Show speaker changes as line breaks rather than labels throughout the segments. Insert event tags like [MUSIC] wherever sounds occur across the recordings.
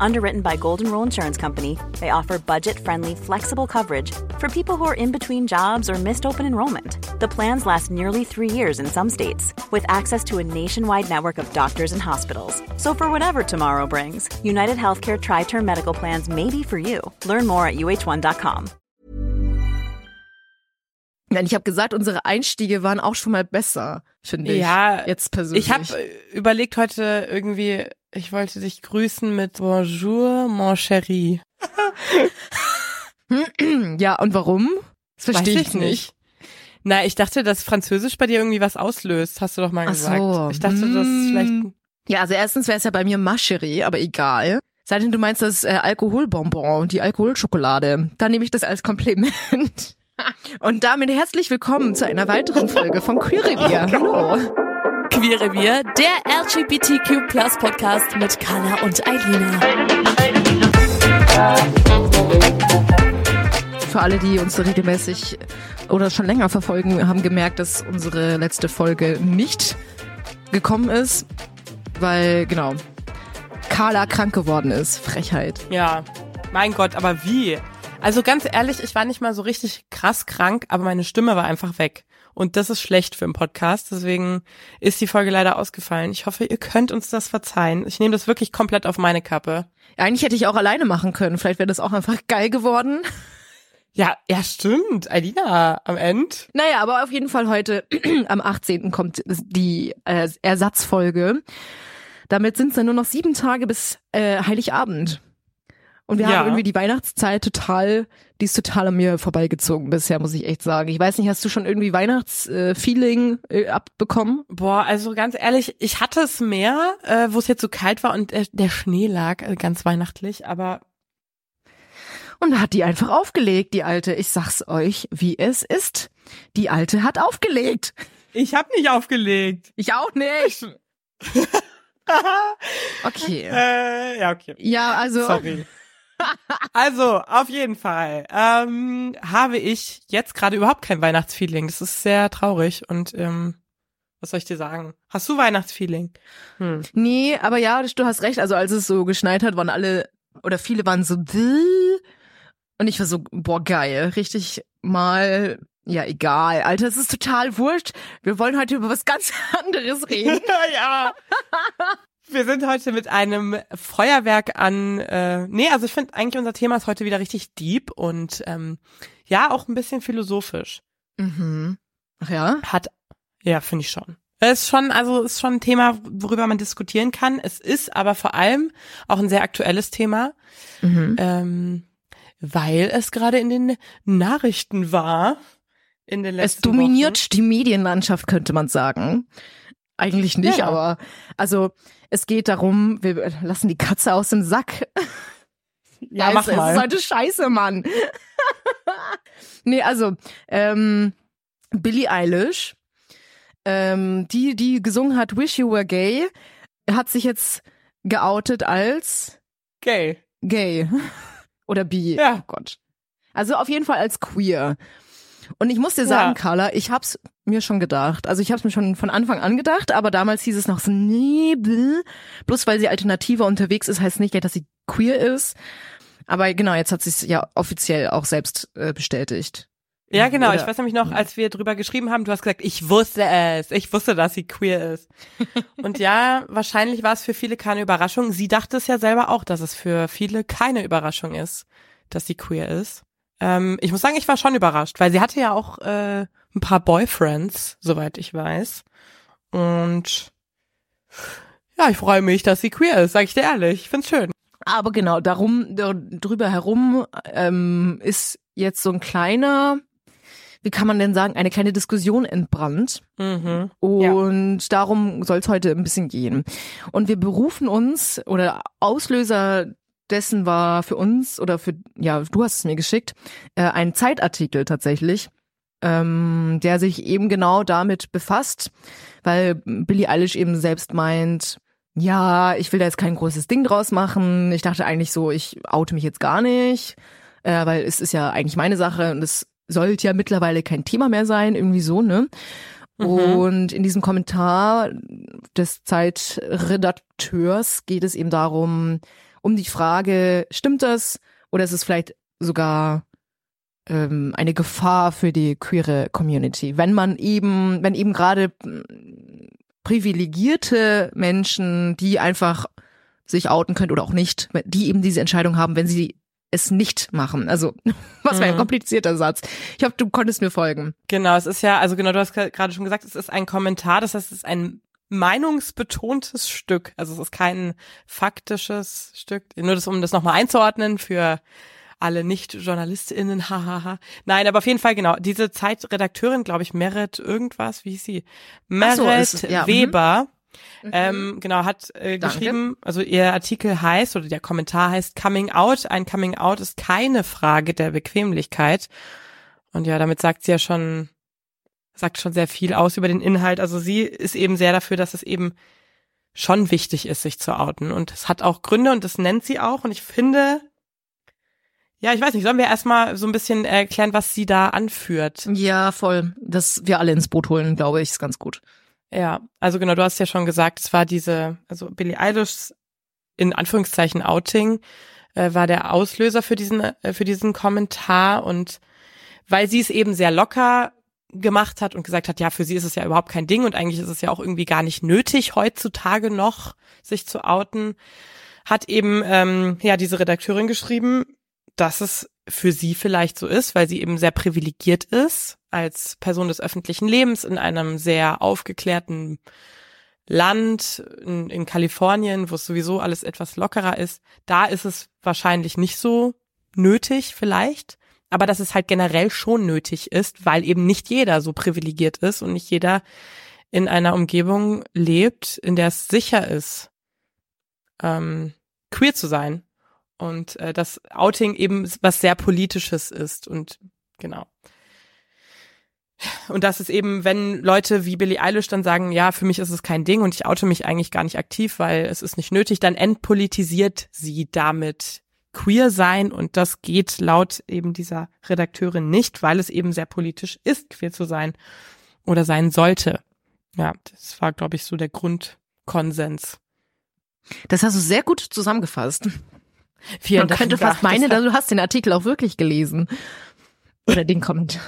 Underwritten by Golden Rule Insurance Company, they offer budget friendly, flexible coverage for people who are in between jobs or missed open enrollment. The plans last nearly three years in some states, with access to a nationwide network of doctors and hospitals. So, for whatever tomorrow brings, United Healthcare Tri Term Medical Plans may be for you. Learn more at uh1.com.
Ich habe gesagt, unsere Einstiege waren auch schon mal besser, finde ich.
Ja,
jetzt persönlich.
Ich habe überlegt heute irgendwie, ich wollte dich grüßen mit Bonjour, mon chéri. [CLEARS THROAT]
ja, und warum? Das verstehe ich,
ich
nicht.
Na, ich dachte, dass Französisch bei dir irgendwie was auslöst, hast du doch mal
Ach
gesagt.
so.
Ich dachte, das ist vielleicht.
Mm. Ja, also erstens wäre es ja bei mir Mascherie, aber egal. Seitdem du meinst das äh, Alkoholbonbon, die Alkoholschokolade, dann nehme ich das als Kompliment. [LAUGHS] Und damit herzlich willkommen zu einer weiteren Folge von Queer Revier. [LAUGHS] Hallo.
Queer Revier, der LGBTQ Plus Podcast mit Carla und Eilina.
Für alle, die uns regelmäßig oder schon länger verfolgen, haben gemerkt, dass unsere letzte Folge nicht gekommen ist, weil, genau, Carla krank geworden ist. Frechheit.
Ja, mein Gott, aber wie? Also ganz ehrlich, ich war nicht mal so richtig krass krank, aber meine Stimme war einfach weg. Und das ist schlecht für einen Podcast, deswegen ist die Folge leider ausgefallen. Ich hoffe, ihr könnt uns das verzeihen. Ich nehme das wirklich komplett auf meine Kappe.
Eigentlich hätte ich auch alleine machen können. Vielleicht wäre das auch einfach geil geworden.
Ja, ja, stimmt. Alina, am Ende.
Naja, aber auf jeden Fall heute, [CLEARS THROAT] am 18. kommt die äh, Ersatzfolge. Damit sind es dann nur noch sieben Tage bis äh, Heiligabend. Und wir
Ja.
haben irgendwie die Weihnachtszeit total, die ist total an mir vorbeigezogen bisher, muss ich echt sagen. Ich weiß nicht, hast du schon irgendwie Weihnachtsfeeling äh, abbekommen?
Boah, also ganz ehrlich, ich hatte es mehr, äh, wo es jetzt so kalt war und äh, der Schnee lag, äh, ganz weihnachtlich, aber
Und hat die einfach aufgelegt, die Alte. Ich sag's euch, wie es ist. Die Alte hat aufgelegt.
ich habe nicht aufgelegt.
Ich auch nicht. [LAUGHS] Okay.
Äh, ja, okay.
Ja, also.
Sorry. Also, auf jeden Fall ähm, habe ich jetzt gerade überhaupt kein Weihnachtsfeeling. Das ist sehr traurig und ähm, was soll ich dir sagen? Hast du Weihnachtsfeeling? Hm.
Nee, aber ja, du hast recht. Also als es so geschneit hat, waren alle oder viele waren so "Bäh." und ich war so boah geil, richtig mal ja egal, Alter, es ist total wurscht. Wir wollen heute über was ganz [LAUGHS] anderes reden. [LAUGHS]
ja. Wir sind heute mit einem Feuerwerk an. Äh, nee, also ich finde eigentlich unser Thema ist heute wieder richtig deep und ähm, ja auch ein bisschen philosophisch.
mhm. Ach ja.
Hat ja finde ich schon. Es ist schon, also ist schon ein Thema, worüber man diskutieren kann. Es ist aber vor allem auch ein sehr aktuelles Thema,
Mhm.
ähm, weil es gerade in den Nachrichten war. In den
Es
letzten
dominiert
Wochen.
die Medienlandschaft, könnte man sagen. Eigentlich nicht,
Ja.
aber also es geht darum, wir lassen die Katze aus dem Sack.
Ja, mach
Es
mal.
ist heute scheiße, Mann. [LAUGHS] nee, also, ähm, Billie Eilish, ähm, die, die gesungen hat Wish You Were Gay, hat sich jetzt geoutet als
Gay.
gay. [LAUGHS] Oder bi.
Ja.
Oh Gott. Also auf jeden Fall als queer. Und ich muss dir sagen,
Ja.
Carla, ich hab's mir schon gedacht. Also ich hab's mir schon von Anfang an gedacht, aber damals hieß es noch so, nee, bläh. bloß weil sie alternativer unterwegs ist, heißt nicht, dass sie queer ist. Aber genau, jetzt hat sie es ja offiziell auch selbst äh, bestätigt.
Ja, genau.
Oder-
ich weiß nämlich noch, als wir drüber geschrieben haben, du hast gesagt, ich wusste es. Ich wusste, dass sie queer ist. [LAUGHS] Und ja, wahrscheinlich war es für viele keine Überraschung. Sie dachte es ja selber auch, dass es für viele keine Überraschung ist, dass sie queer ist. Ähm, ich muss sagen, ich war schon überrascht, weil sie hatte ja auch äh, ein paar Boyfriends, soweit ich weiß. Und ja, ich freue mich, dass sie queer ist, sag ich dir ehrlich. Ich find's schön.
Aber genau, darum, da- drüber herum ähm, ist jetzt so ein kleiner, wie kann man denn sagen, eine kleine Diskussion entbrannt.
Mhm.
Und darum soll es heute ein bisschen gehen. Und wir berufen uns, oder Auslöser dessen war für uns, oder für, ja, du hast es mir geschickt, äh, ein Zeitartikel tatsächlich, ähm, der sich eben genau damit befasst, weil Billie Eilish eben selbst meint, ja, ich will da jetzt kein großes Ding draus machen. Ich dachte eigentlich so, ich oute mich jetzt gar nicht. äh, weil es ist ja eigentlich meine Sache und es sollte ja mittlerweile kein Thema mehr sein, irgendwie so, ne? Mhm. Und in diesem Kommentar des Zeitredakteurs geht es eben darum, um die Frage, stimmt das oder ist es vielleicht sogar ähm, eine Gefahr für die queere Community, wenn man eben, wenn eben gerade hm, privilegierte Menschen, die einfach sich outen können oder auch nicht, die eben diese Entscheidung haben, wenn sie es nicht machen. Also, [LAUGHS] was wäre ein mhm. komplizierter Satz. Ich hoffe, du konntest mir folgen.
Genau, es ist ja, also genau, du hast gerade schon gesagt, es ist ein Kommentar, das heißt, es ist ein meinungsbetontes Stück. Also es ist kein faktisches Stück. Nur das, um das nochmal einzuordnen für alle Nicht-JournalistInnen, [LAUGHS] hahaha. Nein, aber auf jeden Fall, genau, diese Zeitredakteurin, glaube ich, Merit irgendwas, wie hieß sie? Merit so, ja, mhm. Weber. Mhm. Ähm, genau, hat äh, geschrieben, also ihr Artikel heißt oder der Kommentar heißt Coming Out. Ein Coming Out ist keine Frage der Bequemlichkeit. Und ja, damit sagt sie ja schon, sagt schon sehr viel aus über den Inhalt. Also sie ist eben sehr dafür, dass es eben schon wichtig ist, sich zu outen. Und es hat auch Gründe und das nennt sie auch. Und ich finde, ja, ich weiß nicht, sollen wir erstmal so ein bisschen erklären, was sie da anführt?
Ja, voll. Dass wir alle ins Boot holen, glaube ich, ist ganz gut.
Ja, also genau, du hast ja schon gesagt, es war diese, also Billie Eilish in Anführungszeichen Outing äh, war der Auslöser für diesen äh, für diesen Kommentar und weil sie es eben sehr locker gemacht hat und gesagt hat, ja, für sie ist es ja überhaupt kein Ding und eigentlich ist es ja auch irgendwie gar nicht nötig heutzutage noch sich zu outen, hat eben ähm, ja diese Redakteurin geschrieben, dass es für sie vielleicht so ist, weil sie eben sehr privilegiert ist als Person des öffentlichen Lebens in einem sehr aufgeklärten Land in, in Kalifornien, wo es sowieso alles etwas lockerer ist. Da ist es wahrscheinlich nicht so nötig vielleicht, aber dass es halt generell schon nötig ist, weil eben nicht jeder so privilegiert ist und nicht jeder in einer Umgebung lebt, in der es sicher ist, ähm, queer zu sein und äh, das Outing eben was sehr politisches ist und genau. Und das ist eben, wenn Leute wie Billie Eilish dann sagen, ja, für mich ist es kein Ding und ich oute mich eigentlich gar nicht aktiv, weil es ist nicht nötig, dann entpolitisiert sie damit queer sein und das geht laut eben dieser Redakteurin nicht, weil es eben sehr politisch ist, queer zu sein oder sein sollte. Ja, das war, glaube ich, so der Grundkonsens.
Das hast du sehr gut zusammengefasst. Vielen Man Dank. könnte fast meinen, du hast den Artikel auch wirklich gelesen. Oder den Kommentar.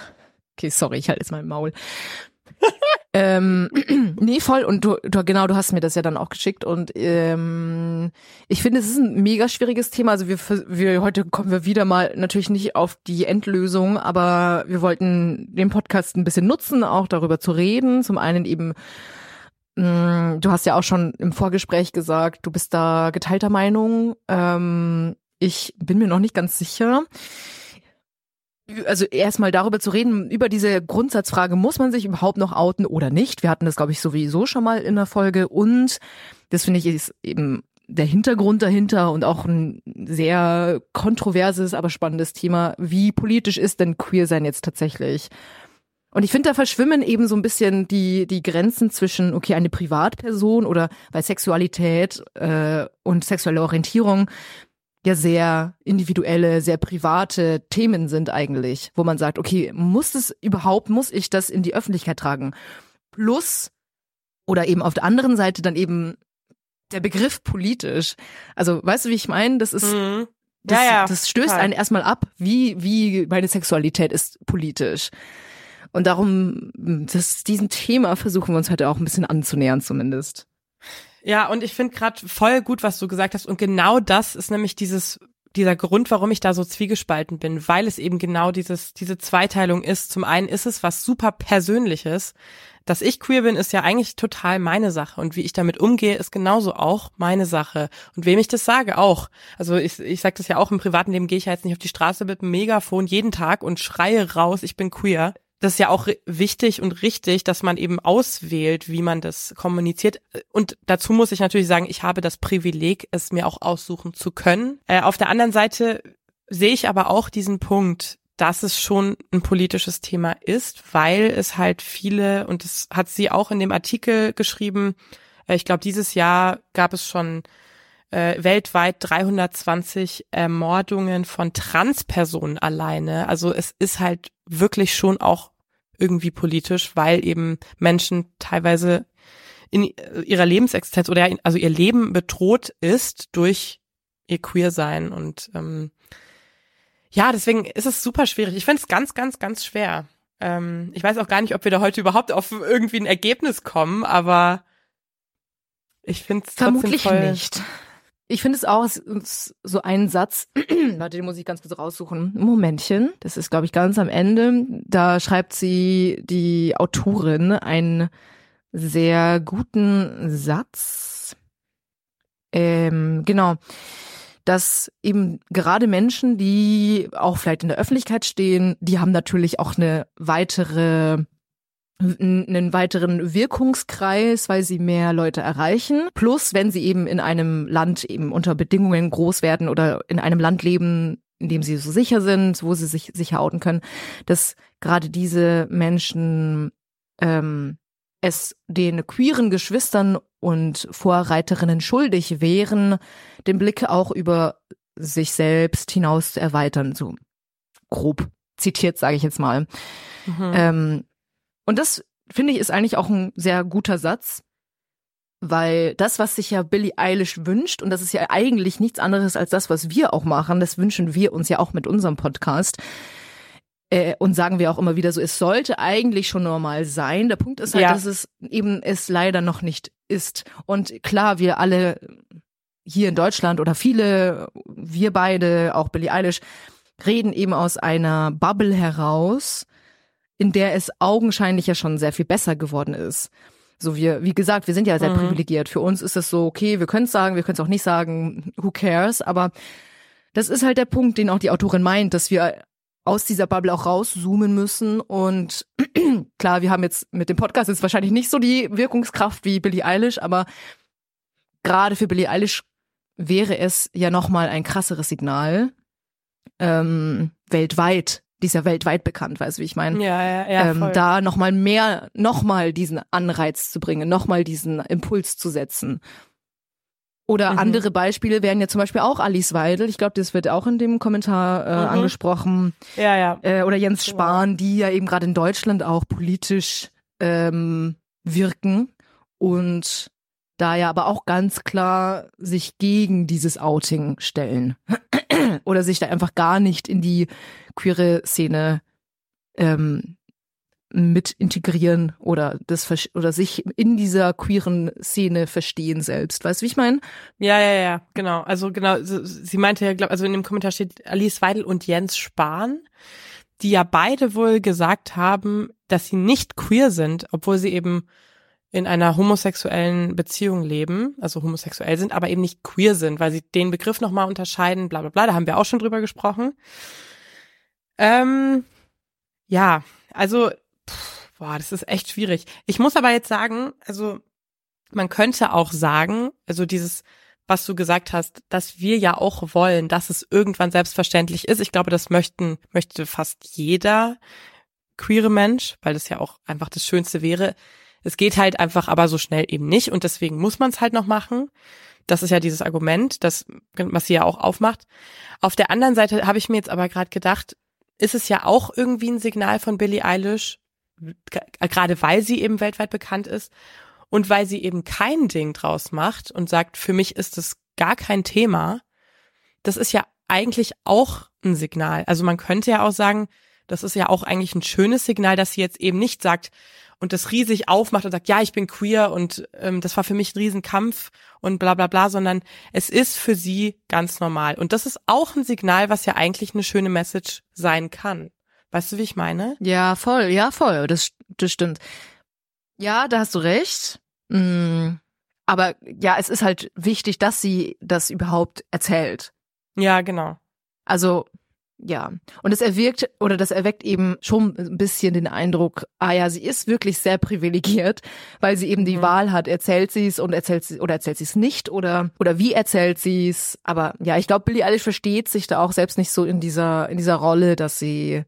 Okay, sorry, ich halte jetzt mal im Maul. [LAUGHS] ähm, [CLEARS THROAT] nee, voll. Und du, du, genau, du hast mir das ja dann auch geschickt. Und ähm, ich finde, es ist ein mega schwieriges Thema. Also wir, wir heute kommen wir wieder mal natürlich nicht auf die Endlösung, aber wir wollten den Podcast ein bisschen nutzen, auch darüber zu reden. Zum einen eben du hast ja auch schon im Vorgespräch gesagt, du bist da geteilter Meinung. Ähm, ich bin mir noch nicht ganz sicher. Also erstmal darüber zu reden, über diese Grundsatzfrage, muss man sich überhaupt noch outen oder nicht? Wir hatten das, glaube ich, sowieso schon mal in der Folge und das finde ich ist eben der Hintergrund dahinter und auch ein sehr kontroverses, aber spannendes Thema. Wie politisch ist denn Queer sein jetzt tatsächlich? Und ich finde, da verschwimmen eben so ein bisschen die, die Grenzen zwischen, okay, eine Privatperson oder weil Sexualität äh, und sexuelle Orientierung ja sehr individuelle, sehr private Themen sind eigentlich, wo man sagt, okay, muss es überhaupt, muss ich das in die Öffentlichkeit tragen? Plus, oder eben auf der anderen Seite dann eben der Begriff politisch. Also, weißt du, wie ich meine? Das ist, mhm. das, ja, ja, das stößt total. einen erstmal ab, wie, wie meine Sexualität ist politisch. Und darum, das, diesem Thema versuchen wir uns heute auch ein bisschen anzunähern zumindest.
Ja, und ich finde gerade voll gut, was du gesagt hast. Und genau das ist nämlich dieses dieser Grund, warum ich da so zwiegespalten bin, weil es eben genau dieses, diese Zweiteilung ist. Zum einen ist es was super Persönliches. Dass ich queer bin, ist ja eigentlich total meine Sache. Und wie ich damit umgehe, ist genauso auch meine Sache. Und wem ich das sage, auch. Also ich, ich sage das ja auch im privaten Leben, gehe ich ja jetzt nicht auf die Straße mit einem Megafon jeden Tag und schreie raus, ich bin queer das ist ja auch wichtig und richtig, dass man eben auswählt, wie man das kommuniziert. Und dazu muss ich natürlich sagen, ich habe das Privileg, es mir auch aussuchen zu können. Äh, auf der anderen Seite sehe ich aber auch diesen Punkt, dass es schon ein politisches Thema ist, weil es halt viele, und das hat sie auch in dem Artikel geschrieben, äh, ich glaube, dieses Jahr gab es schon äh, weltweit 320 Ermordungen von Transpersonen alleine. Also es ist halt wirklich schon auch irgendwie politisch, weil eben Menschen teilweise in ihrer Lebensexistenz oder also ihr Leben bedroht ist durch ihr Queer-Sein und ähm, ja, deswegen ist es super schwierig. Ich finde es ganz, ganz, ganz schwer. Ähm, ich weiß auch gar nicht, ob wir da heute überhaupt auf irgendwie ein Ergebnis kommen, aber ich finde es
Vermutlich
voll
nicht. Ich finde es auch es ist so ein Satz, [CLEARS THROAT] warte, den muss ich ganz kurz raussuchen. Momentchen, das ist, glaube ich, ganz am Ende. Da schreibt sie, die Autorin, einen sehr guten Satz. Ähm, genau dass eben gerade Menschen, die auch vielleicht in der Öffentlichkeit stehen, die haben natürlich auch eine weitere einen weiteren Wirkungskreis, weil sie mehr Leute erreichen. Plus, wenn sie eben in einem Land eben unter Bedingungen groß werden oder in einem Land leben, in dem sie so sicher sind, wo sie sich sicher outen können, dass gerade diese Menschen ähm, es den queeren Geschwistern und Vorreiterinnen schuldig wären, den Blick auch über sich selbst hinaus zu erweitern, so grob zitiert, sage ich jetzt mal. Mhm. Ähm, und das finde ich ist eigentlich auch ein sehr guter Satz, weil das, was sich ja Billie Eilish wünscht, und das ist ja eigentlich nichts anderes als das, was wir auch machen, das wünschen wir uns ja auch mit unserem Podcast, äh, und sagen wir auch immer wieder so, es sollte eigentlich schon normal sein. Der Punkt ist halt, ja. dass es eben es leider noch nicht ist. Und klar, wir alle hier in Deutschland oder viele, wir beide, auch Billie Eilish, reden eben aus einer Bubble heraus, in der es augenscheinlich ja schon sehr viel besser geworden ist. So wir, wie gesagt, wir sind ja sehr mhm. privilegiert. Für uns ist es so, okay, wir können es sagen, wir können es auch nicht sagen, who cares, aber das ist halt der Punkt, den auch die Autorin meint, dass wir aus dieser Bubble auch rauszoomen müssen. Und [CLEARS THROAT] klar, wir haben jetzt mit dem Podcast jetzt wahrscheinlich nicht so die Wirkungskraft wie Billie Eilish, aber gerade für Billie Eilish wäre es ja nochmal ein krasseres Signal ähm, weltweit. Die ist ja weltweit bekannt, weißt du, wie ich meine?
Ja, ja, ja.
Ähm, da nochmal mehr, nochmal diesen Anreiz zu bringen, nochmal diesen Impuls zu setzen. Oder mhm. andere Beispiele wären ja zum Beispiel auch Alice Weidel. Ich glaube, das wird auch in dem Kommentar äh, mhm. angesprochen.
Ja, ja.
Äh, oder Jens Spahn, die ja eben gerade in Deutschland auch politisch ähm, wirken und da ja aber auch ganz klar sich gegen dieses Outing stellen. Oder sich da einfach gar nicht in die queere Szene ähm, mit integrieren oder das oder sich in dieser queeren Szene verstehen selbst. Weißt du, wie ich meine?
Ja, ja, ja, genau. Also genau, sie meinte ja, glaub, also in dem Kommentar steht Alice Weidel und Jens Spahn, die ja beide wohl gesagt haben, dass sie nicht queer sind, obwohl sie eben in einer homosexuellen Beziehung leben, also homosexuell sind, aber eben nicht queer sind, weil sie den Begriff nochmal unterscheiden, bla bla bla, da haben wir auch schon drüber gesprochen. Ähm, ja, also Boah, das ist echt schwierig. Ich muss aber jetzt sagen, also man könnte auch sagen, also dieses, was du gesagt hast, dass wir ja auch wollen, dass es irgendwann selbstverständlich ist. Ich glaube, das möchten, möchte fast jeder queere Mensch, weil das ja auch einfach das Schönste wäre. Es geht halt einfach aber so schnell eben nicht und deswegen muss man es halt noch machen. Das ist ja dieses Argument, das, was sie ja auch aufmacht. Auf der anderen Seite habe ich mir jetzt aber gerade gedacht, ist es ja auch irgendwie ein Signal von Billie Eilish, gerade weil sie eben weltweit bekannt ist und weil sie eben kein Ding draus macht und sagt, für mich ist es gar kein Thema, das ist ja eigentlich auch ein Signal. Also man könnte ja auch sagen, das ist ja auch eigentlich ein schönes Signal, dass sie jetzt eben nicht sagt und das riesig aufmacht und sagt, ja, ich bin queer und ähm, das war für mich ein Riesenkampf und bla bla bla, sondern es ist für sie ganz normal. Und das ist auch ein Signal, was ja eigentlich eine schöne Message sein kann. Weißt du, wie ich meine?
Ja, voll, ja, voll. Das, das stimmt. Ja, da hast du recht. Mhm. Aber ja, es ist halt wichtig, dass sie das überhaupt erzählt.
Ja, genau.
Also, ja. Und es erwirkt oder das erweckt eben schon ein bisschen den Eindruck, ah ja, sie ist wirklich sehr privilegiert, weil sie eben die mhm. Wahl hat, erzählt sie es und erzählt sie oder erzählt sie es nicht oder oder wie erzählt sie es. Aber ja, ich glaube, Billie Eilish versteht sich da auch selbst nicht so in dieser in dieser Rolle, dass sie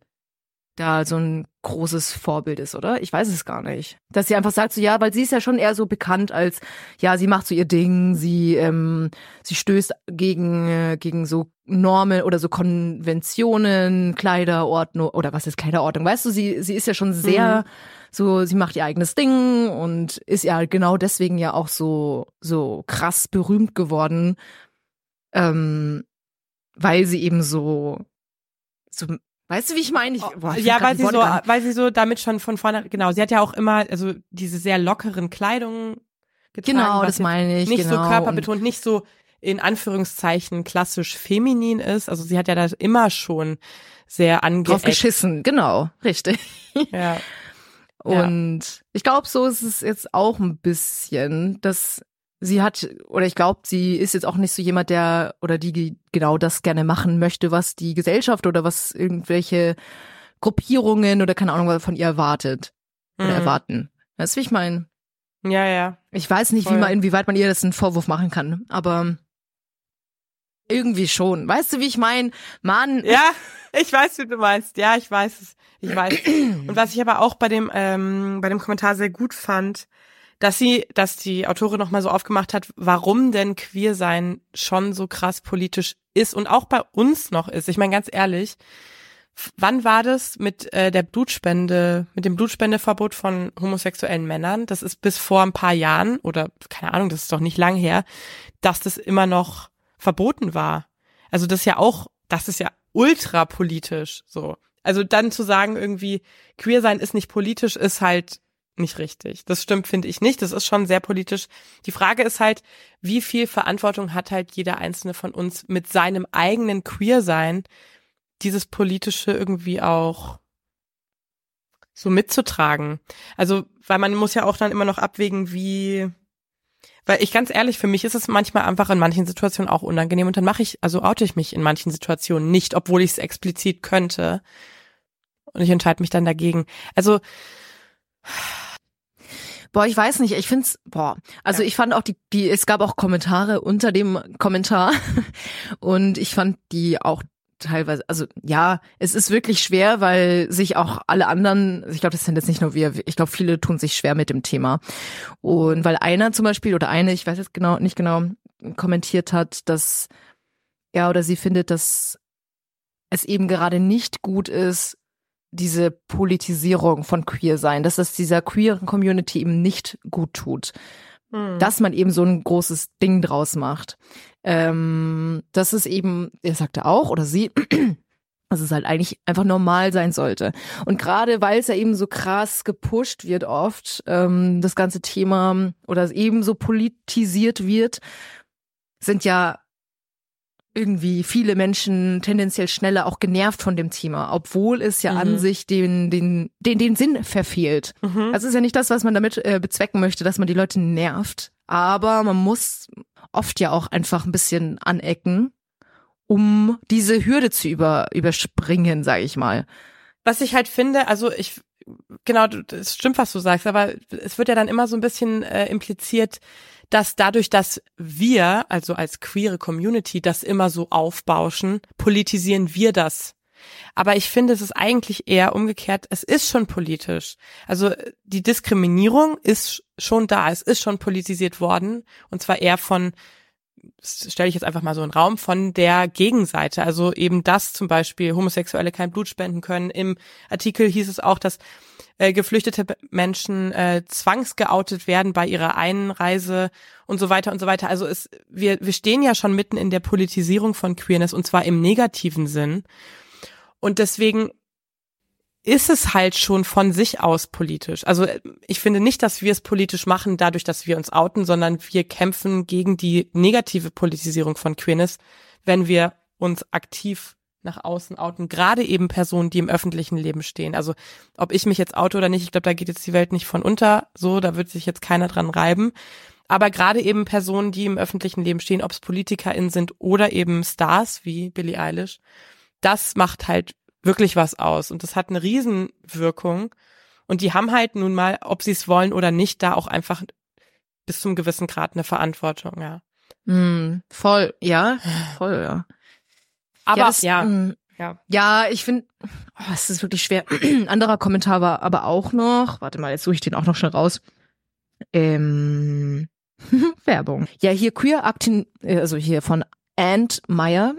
da so ein großes Vorbild ist, oder? Ich weiß es gar nicht. Dass sie einfach sagt so, ja, weil sie ist ja schon eher so bekannt als, ja, sie macht so ihr Ding, sie, ähm, sie stößt gegen, äh, gegen so Normen oder so Konventionen, Kleiderordnung, oder was ist Kleiderordnung? Weißt du, sie, sie ist ja schon sehr,
Mhm.
so, sie macht ihr eigenes Ding und ist ja genau deswegen ja auch so, so krass berühmt geworden, ähm, weil sie eben so, so, weißt du, wie ich meine? Ich, boah, ich
ja, weil sie so, weil sie so damit schon von vorne, genau, sie hat ja auch immer, also diese sehr lockeren Kleidungen getragen.
Genau, das meine ich.
Nicht
genau.
so körperbetont, nicht so in Anführungszeichen klassisch feminin ist. Also sie hat ja da immer schon sehr
drauf
angeeckt.
geschissen, genau, richtig.
Ja. Ja.
Und ich glaube, so ist es jetzt auch ein bisschen, dass sie hat, oder ich glaube, sie ist jetzt auch nicht so jemand, der oder die genau das gerne machen möchte, was die Gesellschaft oder was irgendwelche Gruppierungen oder keine Ahnung was von ihr erwartet oder
Mhm.
erwarten. Weißt du, wie ich meine?
Ja, ja.
Ich weiß nicht, wie man, inwieweit man ihr das einen Vorwurf machen kann, aber irgendwie schon. Weißt du, wie ich meine? Mann,
Ja, ich weiß, wie du meinst. Ja, ich weiß es. Ich weiß. [CLEARS THROAT] Und was ich aber auch bei dem ähm, bei dem Kommentar sehr gut fand, dass sie, dass die Autorin noch mal so aufgemacht hat, warum denn queer sein schon so krass politisch ist und auch bei uns noch ist. Ich meine ganz ehrlich, wann war das mit äh, der Blutspende, mit dem Blutspendeverbot von homosexuellen Männern? Das ist bis vor ein paar Jahren oder keine Ahnung, das ist doch nicht lang her, dass das immer noch verboten war. Also das ist ja auch, das ist ja ultra politisch so. Also dann zu sagen irgendwie queer sein ist nicht politisch ist halt nicht richtig. Das stimmt finde ich nicht, das ist schon sehr politisch. Die Frage ist halt, wie viel Verantwortung hat halt jeder einzelne von uns mit seinem eigenen queer sein dieses politische irgendwie auch so mitzutragen. Also, weil man muss ja auch dann immer noch abwägen, wie weil ich ganz ehrlich, für mich ist es manchmal einfach in manchen Situationen auch unangenehm und dann mache ich, also oute ich mich in manchen Situationen nicht, obwohl ich es explizit könnte. Und ich entscheide mich dann dagegen. Also,
Boah, ich weiß nicht, ich find's, boah, also
Ja.
ich fand auch die, die, es gab auch Kommentare unter dem Kommentar [LAUGHS] und ich fand die auch teilweise, also ja, es ist wirklich schwer, weil sich auch alle anderen, ich glaube, das sind jetzt nicht nur wir, ich glaube, viele tun sich schwer mit dem Thema. Und weil einer zum Beispiel oder eine, ich weiß jetzt genau, nicht genau, kommentiert hat, dass er oder sie findet, dass es eben gerade nicht gut ist, diese Politisierung von Queer sein, dass es dieser queeren Community eben nicht gut tut,
hm.
dass man eben so ein großes Ding draus macht. Ähm, das ist eben, er sagte auch oder sie, [CLEARS THROAT] dass es halt eigentlich einfach normal sein sollte. Und gerade weil es ja eben so krass gepusht wird oft, ähm, das ganze Thema oder es eben so politisiert wird, sind ja irgendwie viele Menschen tendenziell schneller auch genervt von dem Thema, obwohl es ja an
Mhm.
sich den, den, den, den Sinn verfehlt.
Mhm.
Das ist ja nicht das, was man damit äh, bezwecken möchte, dass man die Leute nervt. Aber man muss oft ja auch einfach ein bisschen anecken, um diese Hürde zu über, überspringen, sage ich mal.
Was ich halt finde, also ich, genau, es stimmt, was du sagst, aber es wird ja dann immer so ein bisschen äh, impliziert, dass dadurch, dass wir, also als queere Community, das immer so aufbauschen, politisieren wir das. Aber ich finde, es ist eigentlich eher umgekehrt, es ist schon politisch. Also äh, die Diskriminierung ist schon da, es ist schon politisiert worden, und zwar eher von stelle ich jetzt einfach mal so einen Raum von der Gegenseite. Also eben, dass zum Beispiel Homosexuelle kein Blut spenden können. Im Artikel hieß es auch, dass äh, geflüchtete Menschen äh, zwangsgeoutet werden bei ihrer Einreise und so weiter und so weiter. Also es, wir, wir stehen ja schon mitten in der Politisierung von Queerness und zwar im negativen Sinn. Und deswegen ist es halt schon von sich aus politisch. Also äh, ich finde nicht, dass wir es politisch machen, dadurch, dass wir uns outen, sondern wir kämpfen gegen die negative Politisierung von Queerness, wenn wir uns aktiv nach außen outen, gerade eben Personen, die im öffentlichen Leben stehen. Also ob ich mich jetzt oute oder nicht, ich glaube, da geht jetzt die Welt nicht von unter, so, da wird sich jetzt keiner dran reiben. Aber gerade eben Personen, die im öffentlichen Leben stehen, ob es PolitikerInnen sind oder eben Stars wie Billie Eilish, das macht halt wirklich was aus und das hat eine Riesenwirkung und die haben halt nun mal, ob sie es wollen oder nicht, da auch einfach bis zum gewissen Grad eine Verantwortung, ja.
Hm, voll, ja, [SIGHS] voll, ja.
Aber
ja, das,
ja,
hm,
ja.
Ja, ich finde, oh, es ist wirklich schwer. [CLEARS THROAT] Anderer Kommentar war aber auch noch, warte mal, jetzt suche ich den auch noch schnell raus. Ähm, [LAUGHS] Werbung. Ja, hier Queer Aktin, äh, also hier von Ant Meyer.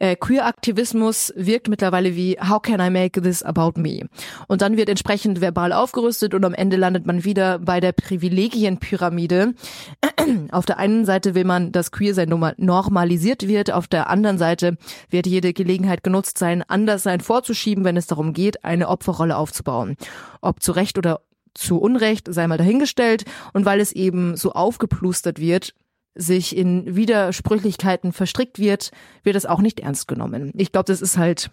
Äh, Queer-Aktivismus wirkt mittlerweile wie How can I make this about me? Und dann wird entsprechend verbal aufgerüstet und am Ende landet man wieder bei der Privilegienpyramide. [CLEARS THROAT] Auf der einen Seite will man, dass Queer-Sein normalisiert wird, auf der anderen Seite wird jede Gelegenheit genutzt sein, Anderssein vorzuschieben, wenn es darum geht, eine Opferrolle aufzubauen. Ob zu Recht oder zu Unrecht, sei mal dahingestellt. Und weil es eben so aufgeplustert wird, sich in Widersprüchlichkeiten verstrickt wird, wird es auch nicht ernst genommen. Ich glaube, das ist halt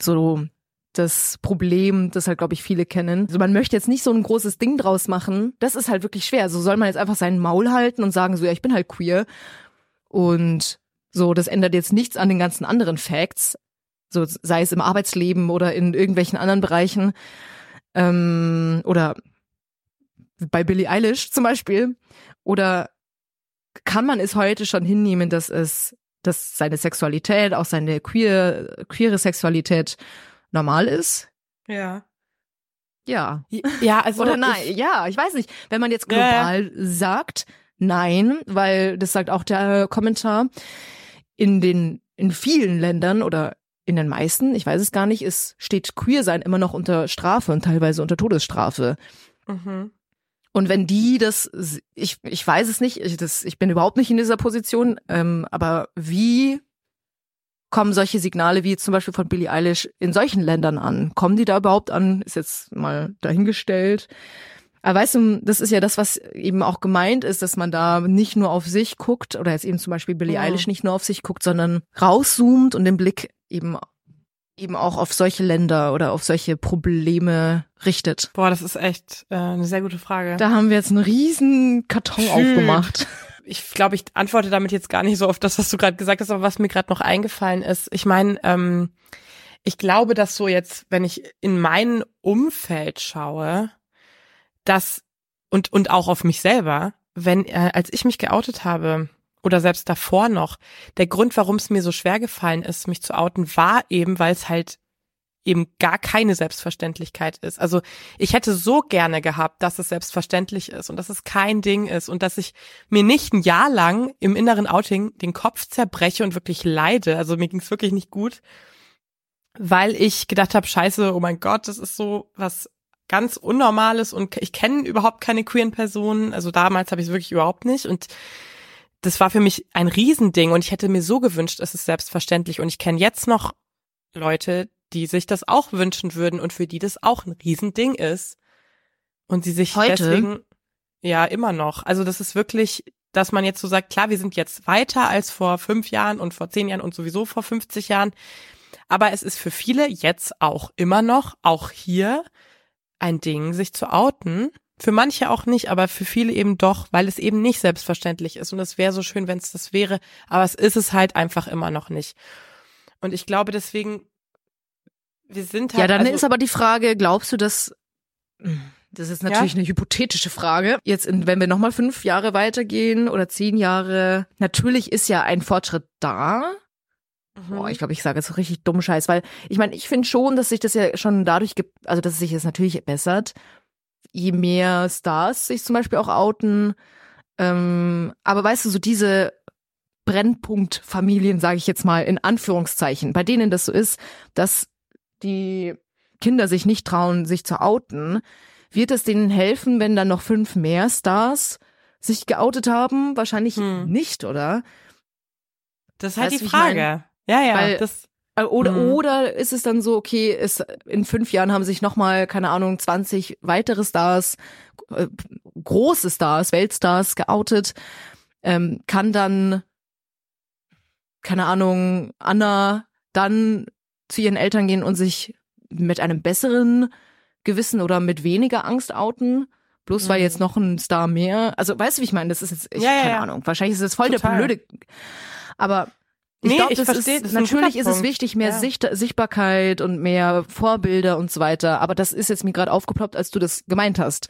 so das Problem, das halt, glaube ich, viele kennen. Also man möchte jetzt nicht so ein großes Ding draus machen. Das ist halt wirklich schwer. So soll man jetzt einfach seinen Maul halten und sagen, so, ja, ich bin halt queer. Und so, das ändert jetzt nichts an den ganzen anderen Facts. So, sei es im Arbeitsleben oder in irgendwelchen anderen Bereichen. Ähm, oder bei Billie Eilish zum Beispiel. Oder kann man es heute schon hinnehmen, dass es, dass seine Sexualität, auch seine queer, queere Sexualität normal ist?
Ja.
Ja.
Ja, also.
Oder nein, ich, ja, ich weiß nicht. Wenn man jetzt global ja. sagt, nein, weil das sagt auch der Kommentar, in den, in vielen Ländern oder in den meisten, ich weiß es gar nicht, ist, steht Queer sein immer noch unter Strafe und teilweise unter Todesstrafe. Mhm. Und wenn die das, ich, ich weiß es nicht, ich, das, ich bin überhaupt nicht in dieser Position, ähm, aber wie kommen solche Signale wie zum Beispiel von Billie Eilish in solchen Ländern an? Kommen die da überhaupt an? Ist jetzt mal dahingestellt. Aber weißt du, das ist ja das, was eben auch gemeint ist, dass man da nicht nur auf sich guckt oder jetzt eben zum Beispiel Billie ja. Eilish nicht nur auf sich guckt, sondern rauszoomt und den Blick eben eben auch auf solche Länder oder auf solche Probleme richtet?
Boah, das ist echt äh, eine sehr gute Frage.
Da haben wir jetzt einen riesen Karton Schön. aufgemacht.
Ich glaube, ich antworte damit jetzt gar nicht so auf das, was du gerade gesagt hast, aber was mir gerade noch eingefallen ist. Ich meine, ähm, ich glaube, dass so jetzt, wenn ich in mein Umfeld schaue, dass und und auch auf mich selber, wenn äh, als ich mich geoutet habe, oder selbst davor noch, der Grund, warum es mir so schwer gefallen ist, mich zu outen, war eben, weil es halt eben gar keine Selbstverständlichkeit ist. Also ich hätte so gerne gehabt, dass es selbstverständlich ist und dass es kein Ding ist und dass ich mir nicht ein Jahr lang im inneren Outing den Kopf zerbreche und wirklich leide. Also mir ging es wirklich nicht gut, weil ich gedacht habe, scheiße, oh mein Gott, das ist so was ganz Unnormales und ich kenne überhaupt keine queeren Personen. Also damals habe ich es wirklich überhaupt nicht und das war für mich ein Riesending und ich hätte mir so gewünscht, es ist selbstverständlich. Und ich kenne jetzt noch Leute, die sich das auch wünschen würden und für die das auch ein Riesending ist. Und sie sich Heute? deswegen, ja, immer noch. Also das ist wirklich, dass man jetzt so sagt, klar, wir sind jetzt weiter als vor fünf Jahren und vor zehn Jahren und sowieso vor 50 Jahren. Aber es ist für viele jetzt auch immer noch, auch hier, ein Ding, sich zu outen für manche auch nicht, aber für viele eben doch, weil es eben nicht selbstverständlich ist. Und es wäre so schön, wenn es das wäre, aber es ist es halt einfach immer noch nicht. Und ich glaube deswegen, wir sind halt.
Ja, dann also, ist aber die Frage, glaubst du, dass das ist natürlich ja? eine hypothetische Frage. Jetzt, in, wenn wir nochmal fünf Jahre weitergehen oder zehn Jahre, natürlich ist ja ein Fortschritt da. Mhm. Boah, ich glaube, ich sage jetzt richtig dumm Scheiß, weil ich meine, ich finde schon, dass sich das ja schon dadurch gibt, also dass es sich jetzt natürlich bessert, je mehr Stars sich zum Beispiel auch outen. Ähm, aber weißt du, so diese Brennpunktfamilien, sage ich jetzt mal in Anführungszeichen, bei denen das so ist, dass die Kinder sich nicht trauen, sich zu outen, wird es denen helfen, wenn dann noch fünf mehr Stars sich geoutet haben? Wahrscheinlich hm. nicht, oder?
Das ist halt weißt, die Frage. Ja, ja.
Weil, das oder, mhm. oder ist es dann so, okay, ist, in fünf Jahren haben sich nochmal, keine Ahnung, 20 weitere Stars, äh, große Stars, Weltstars geoutet, ähm, kann dann, keine Ahnung, Anna dann zu ihren Eltern gehen und sich mit einem besseren Gewissen oder mit weniger Angst outen? Bloß mhm. weil jetzt noch ein Star mehr. Also weißt du, wie ich meine? Das ist jetzt, ich, ja, keine ja. Ahnung. Wahrscheinlich ist es voll Total. der blöde. Aber ich nee, glaube, das versteh, ist, das natürlich ist es wichtig, mehr ja. Sicht, Sichtbarkeit und mehr Vorbilder und so weiter. Aber das ist jetzt mir gerade aufgeploppt, als du das gemeint hast.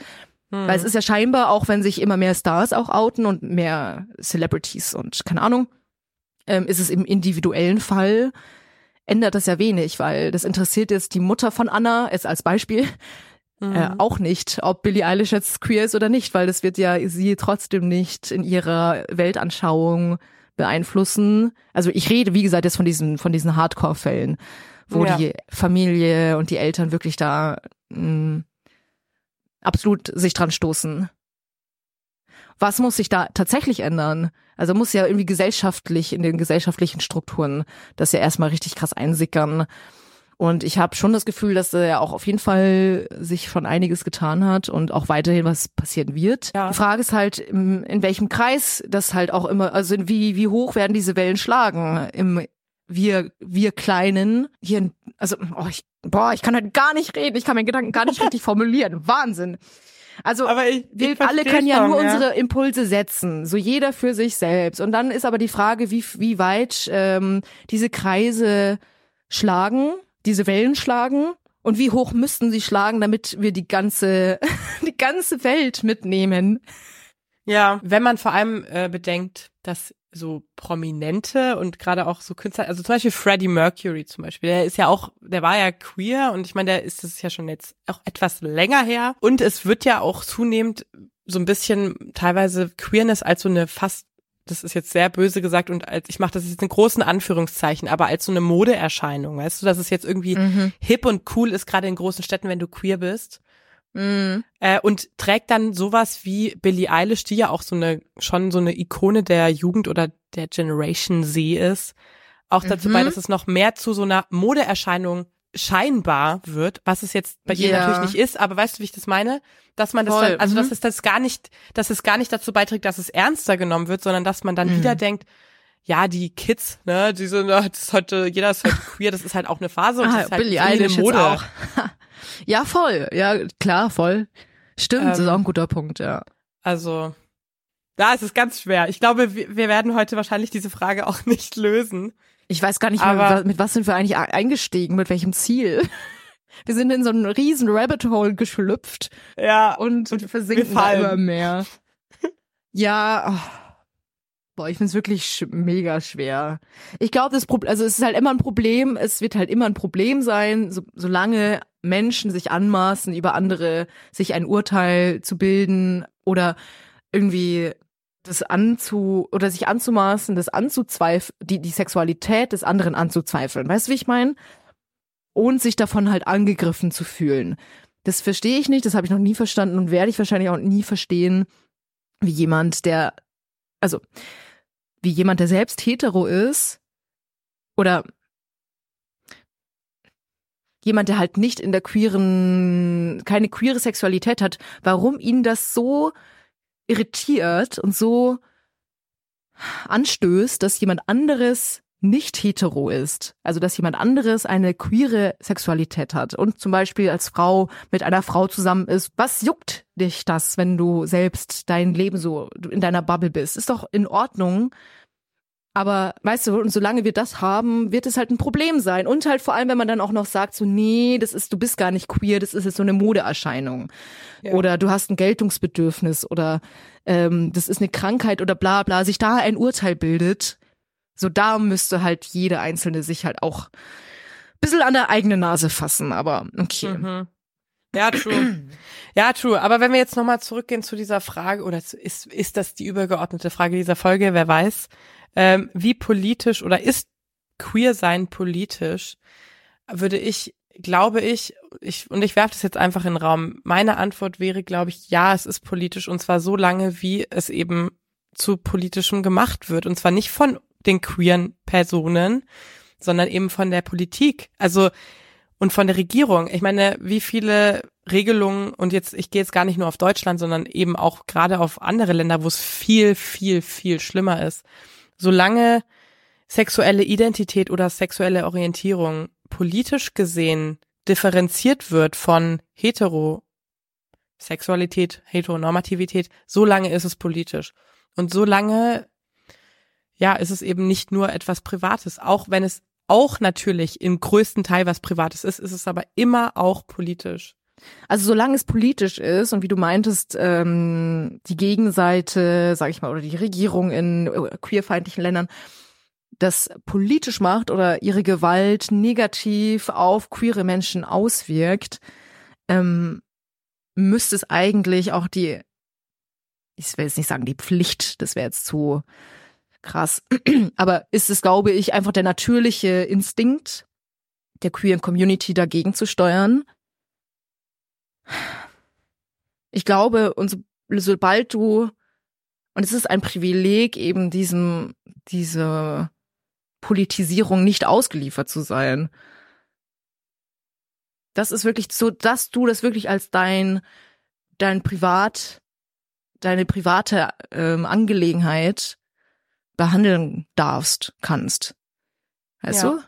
Hm. Weil es ist ja scheinbar, auch wenn sich immer mehr Stars auch outen und mehr Celebrities und keine Ahnung, ähm, ist es im individuellen Fall ändert das ja wenig, weil das interessiert jetzt die Mutter von Anna, jetzt als Beispiel,
Mhm.
äh, auch nicht, ob Billie Eilish jetzt queer ist oder nicht, weil das wird ja sie trotzdem nicht in ihrer Weltanschauung beeinflussen. Also ich rede, wie gesagt, jetzt von diesen, von diesen Hardcore-Fällen, wo
Ja.
die Familie und die Eltern wirklich da mh, absolut sich dran stoßen. Was muss sich da tatsächlich ändern? Also muss ja irgendwie gesellschaftlich, in den gesellschaftlichen Strukturen das ja erstmal richtig krass einsickern. Und ich habe schon das Gefühl, dass er auch auf jeden Fall sich schon einiges getan hat und auch weiterhin was passieren wird.
Ja.
Die Frage ist halt, in, in welchem Kreis das halt auch immer, also in wie, wie hoch werden diese Wellen schlagen? Im wir, wir Kleinen, hier, in, also, oh, ich, boah, ich kann halt gar nicht reden, ich kann meinen Gedanken gar nicht richtig [LAUGHS] formulieren. Wahnsinn. Also,
ich,
wir
ich
alle können ja nur unsere Impulse setzen, so jeder für sich selbst. Und dann ist aber die Frage, wie, wie weit ähm, diese Kreise schlagen, diese Wellen schlagen und wie hoch müssten sie schlagen, damit wir die ganze, [LAUGHS] die ganze Welt mitnehmen.
Ja, wenn man vor allem äh, bedenkt, dass so Prominente und gerade auch so Künstler, also zum Beispiel Freddie Mercury zum Beispiel, der ist ja auch, der war ja queer und ich meine, der ist das ja schon jetzt auch etwas länger her und es wird ja auch zunehmend so ein bisschen teilweise Queerness als so eine fast das ist jetzt sehr böse gesagt und als ich mache das jetzt in großen Anführungszeichen, aber als so eine Modeerscheinung, weißt du, dass es jetzt irgendwie
Mhm.
hip und cool ist, gerade in großen Städten, wenn du queer bist.
Mhm.
Äh, und trägt dann sowas wie Billie Eilish, die ja auch so eine, schon so eine Ikone der Jugend oder der Generation Z ist, auch dazu
Mhm.
bei, dass es noch mehr zu so einer Modeerscheinung scheinbar wird, was es jetzt bei ihr
Ja.
natürlich nicht ist, aber weißt du, wie ich das meine? Dass man das
Voll,
dann, also
mhm.
dass es das gar nicht, dass es gar nicht dazu beiträgt, dass es ernster genommen wird, sondern dass man dann
Mhm.
wieder denkt, ja, die Kids, ne, die sind, ah, das ist heute, jeder ist heute [LAUGHS] queer, das ist halt auch eine Phase und das
Ah,
ist halt
Billie
eine Mode.
auch. [LAUGHS] ja, voll. Ja, klar, voll. Stimmt, das ist
Ähm,
auch ein guter Punkt, ja.
Also, da ist es ganz schwer. Ich glaube, wir, wir werden heute wahrscheinlich diese Frage auch [LAUGHS] nicht lösen.
Ich weiß gar nicht mehr,
Aber-
mit, mit was sind wir eigentlich eingestiegen, mit welchem Ziel. [LAUGHS] Wir sind in so einen riesen Rabbit Hole geschlüpft
Ja.
und,
Und
versinken
wir
da immer mehr. Ja, oh. boah, ich find's wirklich sch mega schwer. Ich glaube, das Problem, also es ist halt immer ein Problem, es wird halt immer ein Problem sein, so, solange Menschen sich anmaßen, über andere sich ein Urteil zu bilden oder irgendwie das anzu oder sich anzumaßen, das anzuzweifeln, die die Sexualität des anderen anzuzweifeln. Weißt du, wie ich meine? Und sich davon halt angegriffen zu fühlen. Das verstehe ich nicht, das habe ich noch nie verstanden und werde ich wahrscheinlich auch nie verstehen, wie jemand, der, also wie jemand, der selbst hetero ist oder jemand, der halt nicht in der queeren, keine queere Sexualität hat, warum ihn das so irritiert und so anstößt, dass jemand anderes nicht hetero ist. Also, dass jemand anderes eine queere Sexualität hat und zum Beispiel als Frau mit einer Frau zusammen ist. Was juckt dich das, wenn du selbst dein Leben so in deiner Bubble bist? Ist doch in Ordnung. Aber weißt du, und solange wir das haben, wird es halt ein Problem sein. Und halt vor allem, wenn man dann auch noch sagt, so, nee, das ist, du bist gar nicht queer, das ist jetzt so eine Modeerscheinung.
Ja.
Oder du hast ein Geltungsbedürfnis oder ähm, das ist eine Krankheit oder bla bla, sich da ein Urteil bildet, so da müsste halt jede Einzelne sich halt auch ein bisschen an der eigenen Nase fassen, aber okay.
Mhm. Ja, true. Ja, true. Aber wenn wir jetzt nochmal zurückgehen zu dieser Frage, oder ist, ist das die übergeordnete Frage dieser Folge, wer weiß, ähm, wie politisch oder ist queer sein politisch, würde ich, glaube ich, ich und ich werfe das jetzt einfach in den Raum. Meine Antwort wäre, glaube ich, ja, es ist politisch und zwar so lange, wie es eben zu politischem gemacht wird. Und zwar nicht von den queeren Personen, sondern eben von der Politik. Also und von der Regierung. Ich meine, wie viele Regelungen und jetzt, ich gehe jetzt gar nicht nur auf Deutschland, sondern eben auch gerade auf andere Länder, wo es viel, viel, viel schlimmer ist. Solange sexuelle Identität oder sexuelle Orientierung politisch gesehen differenziert wird von Heterosexualität, Heteronormativität, solange ist es politisch. Und solange, ja, ist es eben nicht nur etwas Privates, auch wenn es auch natürlich im größten Teil was Privates ist, ist es aber immer auch politisch.
Also solange es politisch ist und wie du meintest, ähm, die Gegenseite, sag ich mal, oder die Regierung in äh, queerfeindlichen Ländern das politisch macht oder ihre Gewalt negativ auf queere Menschen auswirkt, ähm, müsste es eigentlich auch die, ich will jetzt nicht sagen die Pflicht, das wäre jetzt zu krass, [CLEARS THROAT] aber ist es, glaube ich, einfach der natürliche Instinkt der queeren Community dagegen zu steuern. Ich glaube, und so, sobald du, und es ist ein Privileg, eben diesem, diese Politisierung nicht ausgeliefert zu sein. Das ist wirklich so, dass du das wirklich als dein, dein Privat, deine private ähm, Angelegenheit behandeln darfst, kannst. Weißt
Ja.
du?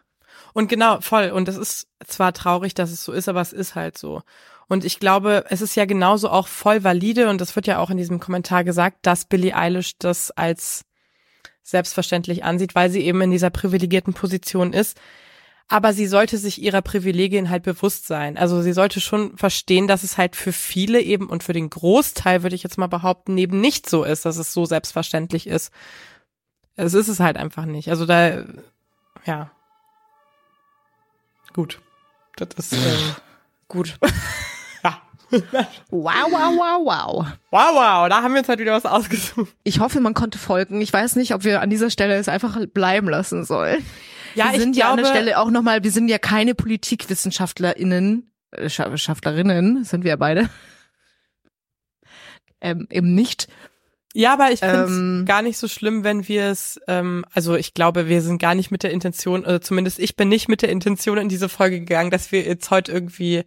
Und genau, voll. Und das ist zwar traurig, dass es so ist, aber es ist halt so. Und ich glaube, es ist ja genauso auch voll valide und das wird ja auch in diesem Kommentar gesagt, dass Billie Eilish das als selbstverständlich ansieht, weil sie eben in dieser privilegierten Position ist. Aber sie sollte sich ihrer Privilegien halt bewusst sein. Also sie sollte schon verstehen, dass es halt für viele eben und für den Großteil, würde ich jetzt mal behaupten, eben nicht so ist, dass es so selbstverständlich ist. Es ist es halt einfach nicht. Also da, ja. Gut. Das ist ähm, [LAUGHS] gut. [LAUGHS] ja.
Wow, wow, wow, wow.
Wow, wow, da haben wir uns halt wieder was ausgesucht.
Ich hoffe, man konnte folgen. Ich weiß nicht, ob wir an dieser Stelle es einfach bleiben lassen sollen.
Ja,
wir
ich
sind ja an
glaube,
der Stelle auch nochmal, wir sind ja keine PolitikwissenschaftlerInnen, äh, Scha- Wissenschaftlerinnen, sind wir ja beide. Ähm, eben nicht.
Ja, aber ich finde es
Ähm,
gar nicht so schlimm, wenn wir es, ähm, also ich glaube, wir sind gar nicht mit der Intention, oder zumindest ich bin nicht mit der Intention in diese Folge gegangen, dass wir jetzt heute irgendwie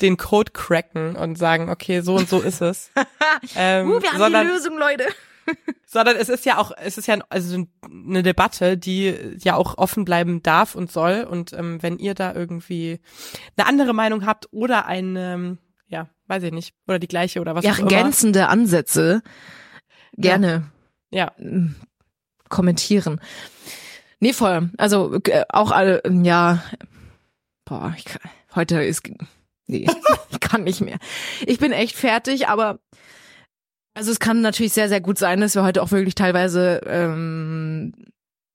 den Code cracken und sagen, okay, so und so ist es. [LAUGHS] ähm,
uh, wir haben
sondern,
die Lösung, Leute. [LAUGHS]
sondern es ist ja auch, es ist ja also eine Debatte, die ja auch offen bleiben darf und soll. Und ähm, wenn ihr da irgendwie eine andere Meinung habt oder eine, ja, weiß ich nicht, oder die gleiche oder was
Ja,
auch immer.
ergänzende Ansätze. Gerne
Ja,
mm, kommentieren. Nee, voll. Also äh, auch alle, ja, boah, ich kann, heute ist, nee, [LAUGHS] ich kann nicht mehr. Ich bin echt fertig, aber also es kann natürlich sehr, sehr gut sein, dass wir heute auch wirklich teilweise ähm,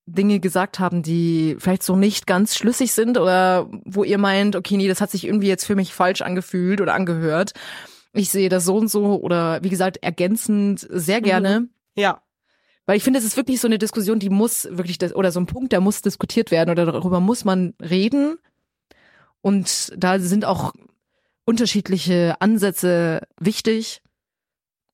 Dinge gesagt haben, die vielleicht so nicht ganz schlüssig sind oder wo ihr meint, okay, nee, das hat sich irgendwie jetzt für mich falsch angefühlt oder angehört. Ich sehe das so und so oder wie gesagt ergänzend sehr gerne.
ja,
Weil ich finde, es ist wirklich so eine Diskussion, die muss wirklich, das, oder so ein Punkt, der muss diskutiert werden oder darüber muss man reden. Und da sind auch unterschiedliche Ansätze wichtig.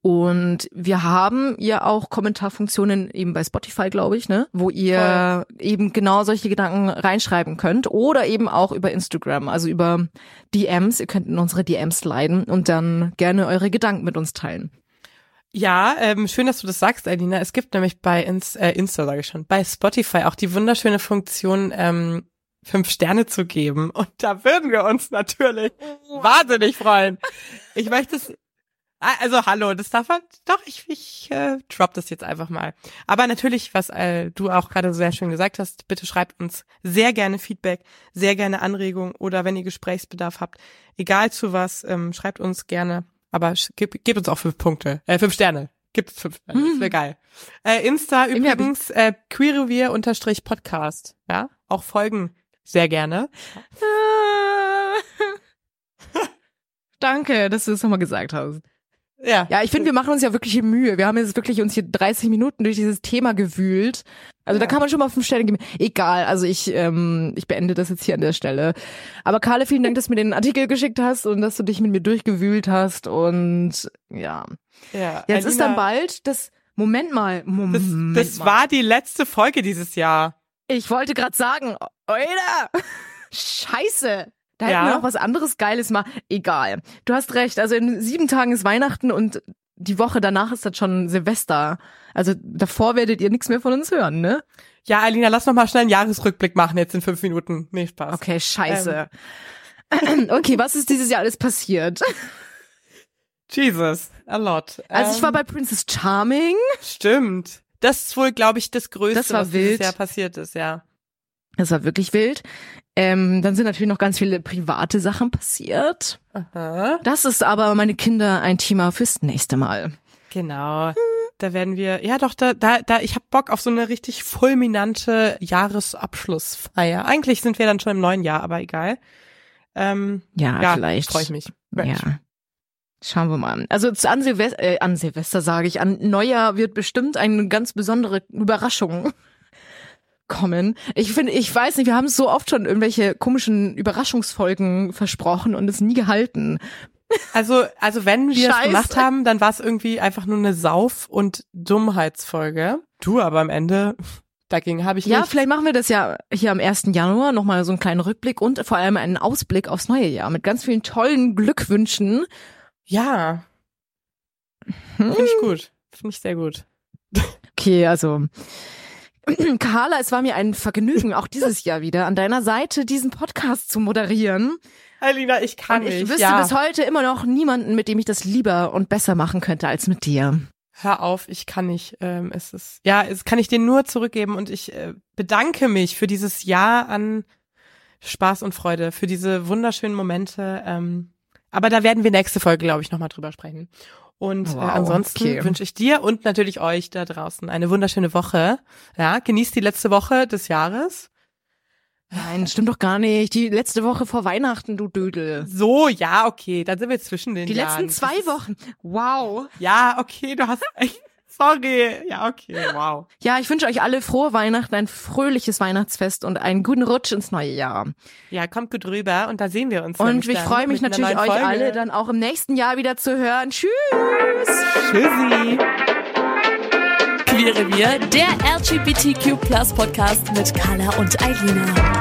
Und wir haben ja auch Kommentarfunktionen eben bei Spotify, glaube ich, ne, wo ihr eben genau solche Gedanken reinschreiben könnt oder eben auch über Instagram, also über DMs. Ihr könnt in unsere DMs leiden und dann gerne eure Gedanken mit uns teilen.
Ja, ähm, schön, dass du das sagst, Alina. Es gibt nämlich bei Ins äh, Insta, sage ich schon, bei Spotify auch die wunderschöne Funktion, ähm, fünf Sterne zu geben. Und da würden wir uns natürlich wahnsinnig freuen. Ich möchte es. Ah, Also hallo, das darf man. Doch, ich, ich äh, drop das jetzt einfach mal. Aber natürlich, was äh, du auch gerade sehr schön gesagt hast, bitte schreibt uns sehr gerne Feedback, sehr gerne Anregungen oder wenn ihr Gesprächsbedarf habt, egal zu was, ähm, schreibt uns gerne. Aber gib, gib uns auch fünf Punkte, äh, fünf Sterne. Gibt es fünf Sterne, das wäre geil. Äh, Insta übrigens äh, unterstrich Podcast. Ja, auch folgen sehr gerne. [LAUGHS]
Danke, dass du das nochmal gesagt hast.
Ja,
Ja, ich finde, wir machen uns ja wirklich Mühe. Wir haben jetzt wirklich uns hier 30 Minuten durch dieses Thema gewühlt. Also da
Ja.
kann man schon mal fünf Sterne geben. Egal, also ich, ähm, ich beende das jetzt hier an der Stelle. Aber Karle, vielen Dank, dass du mir den Artikel geschickt hast und dass du dich mit mir durchgewühlt hast. Und ja,
ja.
jetzt ist
Alina,
dann bald das. Moment mal,
Das,
Moment
das
mal.
war die letzte Folge dieses Jahr.
Ich wollte gerade sagen, Alter, [LAUGHS] Scheiße. Da
Ja.
hätten wir noch was anderes Geiles mal. Egal. Du hast recht. Also in sieben Tagen ist Weihnachten und die Woche danach ist das schon Silvester. Also davor werdet ihr nichts mehr von uns hören, ne?
Ja, Alina, lass noch mal schnell einen Jahresrückblick machen jetzt in fünf Minuten. Nee, Spaß.
Okay, scheiße. [CLEARS THROAT] okay, was ist dieses Jahr alles passiert? [LAUGHS]
Jesus, a lot.
Also ich war
Ähm,
bei Princess Charming.
Stimmt. Das ist wohl, glaube ich, das Größte,
Das war
was
wild.
dieses Jahr passiert ist, ja.
Das war wirklich wild. Ähm, dann sind natürlich noch ganz viele private Sachen passiert.
Aha.
Das ist aber, meine Kinder, ein Thema fürs nächste Mal.
Genau. Da werden wir, ja doch, da, da, da, ich hab Bock auf so eine richtig fulminante Jahresabschlussfeier. Eigentlich sind wir dann schon im neuen Jahr, aber egal. Ähm,
Ja,
ja,
vielleicht.
freue ich mich.
Ja. Schauen wir mal. Also zu- an Silvester, äh, an Silvester sage ich, an Neujahr wird bestimmt eine ganz besondere Überraschung kommen. Ich finde, ich weiß nicht, wir haben so oft schon irgendwelche komischen Überraschungsfolgen versprochen und es nie gehalten.
Also, also wenn wir es
Scheiße.
gemacht haben, dann war es irgendwie einfach nur eine Sauf- und Dummheitsfolge. Du aber am Ende, dagegen habe ich
Ja,
nichts.
vielleicht machen wir das ja hier am 1. Januar nochmal so einen kleinen Rückblick und vor allem einen Ausblick aufs neue Jahr mit ganz vielen tollen Glückwünschen.
Ja. Finde ich gut. Finde ich sehr gut.
Okay, also [CLEARS THROAT] Carla, es war mir ein Vergnügen, auch dieses Jahr wieder an deiner Seite diesen Podcast zu moderieren.
Alina, ich kann
Und ich
nicht.
wüsste
ja.
bis heute immer noch niemanden, mit dem ich das lieber und besser machen könnte als mit dir.
Hör auf, ich kann nicht. Ähm, es ist, ja, es kann ich dir nur zurückgeben und ich äh, bedanke mich für dieses Jahr an Spaß und Freude, für diese wunderschönen Momente. Ähm, aber da werden wir nächste Folge, glaube ich, nochmal drüber sprechen. Und
Wow,
äh, ansonsten
okay.
wünsche ich dir und natürlich euch da draußen eine wunderschöne Woche. Ja, genießt die letzte Woche des Jahres.
Nein, stimmt doch gar nicht. Die letzte Woche vor Weihnachten, du Dödel.
So, ja, okay, dann sind wir zwischen den
Die
Jahren.
letzten zwei Wochen. Wow.
Ja, okay, du hast echt, sorry. Ja, okay, wow.
Ja, ich wünsche euch alle frohe Weihnachten, ein fröhliches Weihnachtsfest und einen guten Rutsch ins neue Jahr.
Ja, kommt gut rüber und da sehen wir uns.
Und ich freue mich natürlich, euch
Folge.
alle dann auch im nächsten Jahr wieder zu hören. Tschüss.
Tschüssi.
Queerrevier, der LGBTQ Podcast mit Carla und Eilina.